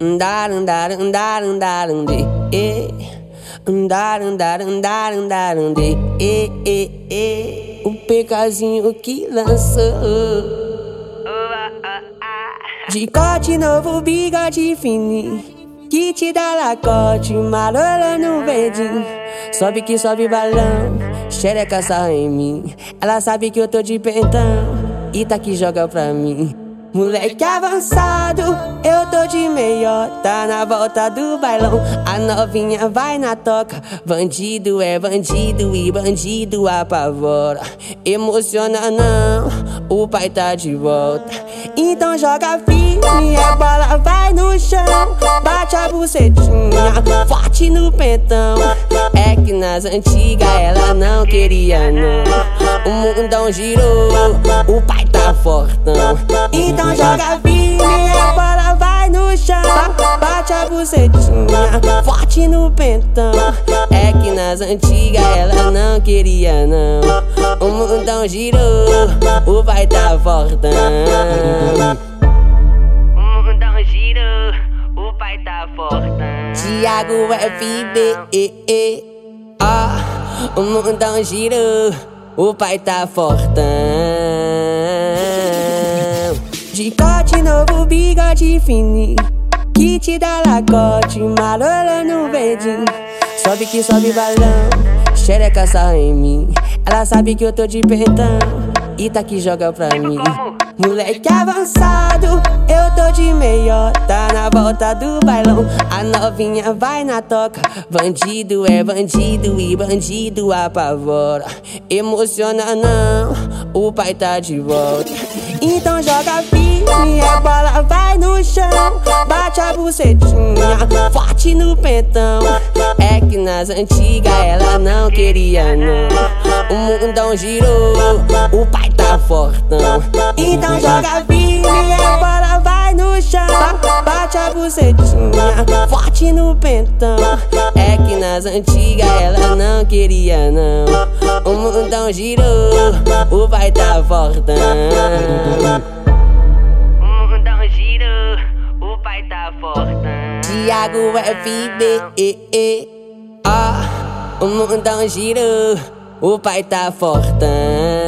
Andar, andar, andar, andar, andei, eh. Andar, andar, andar, andar, andei, eh, eh, eh. O pecazinho que lançou. Decote novo, bigode fininho. Que te dá lacote, marola no verdinho. Sobe que sobe balão, xereca sarra em mim. Ela sabe que eu tô de pentão e tá que joga pra mim. Moleque avançado, eu tô de meiota na volta do bailão. A novinha vai na toca, bandido é bandido e bandido apavora. Emociona não, o pai tá de volta. Então joga firme, a bola vai no chão. Bate a bucetinha, forte no pentão. É que nas antigas ela não queria não. O mundão girou, o pai tá fortão. Então joga firme, a bola vai no chão. Bate a bucetinha, forte no pentão. É que nas antigas ela não queria não. O mundão girou, o pai tá fortão. Tiago FB, ah, o mundão girou, o pai tá fortão. Decote novo, bigode fininho. Te dá lacote, marola no verdinho. Sobe que sobe balão, xereca sarra em mim. Ela sabe que eu tô de pentão e tá que joga pra mim. Moleque avançado, tô de meiota tá na volta do bailão. A novinha vai na toca, bandido é bandido e bandido apavora. Emociona não, o pai tá de volta. Então joga firme, a bola vai no chão. Bate a bucetinha, forte no pentão. É que nas antigas ela não queria não. O mundão girou, o pai bucetinha, forte no pentão. É que nas antigas ela não queria não. O mundão girou, o pai tá fortão. O mundão girou, o pai tá fortão. Tiago FB, ah, o mundão girou, o pai tá fortão.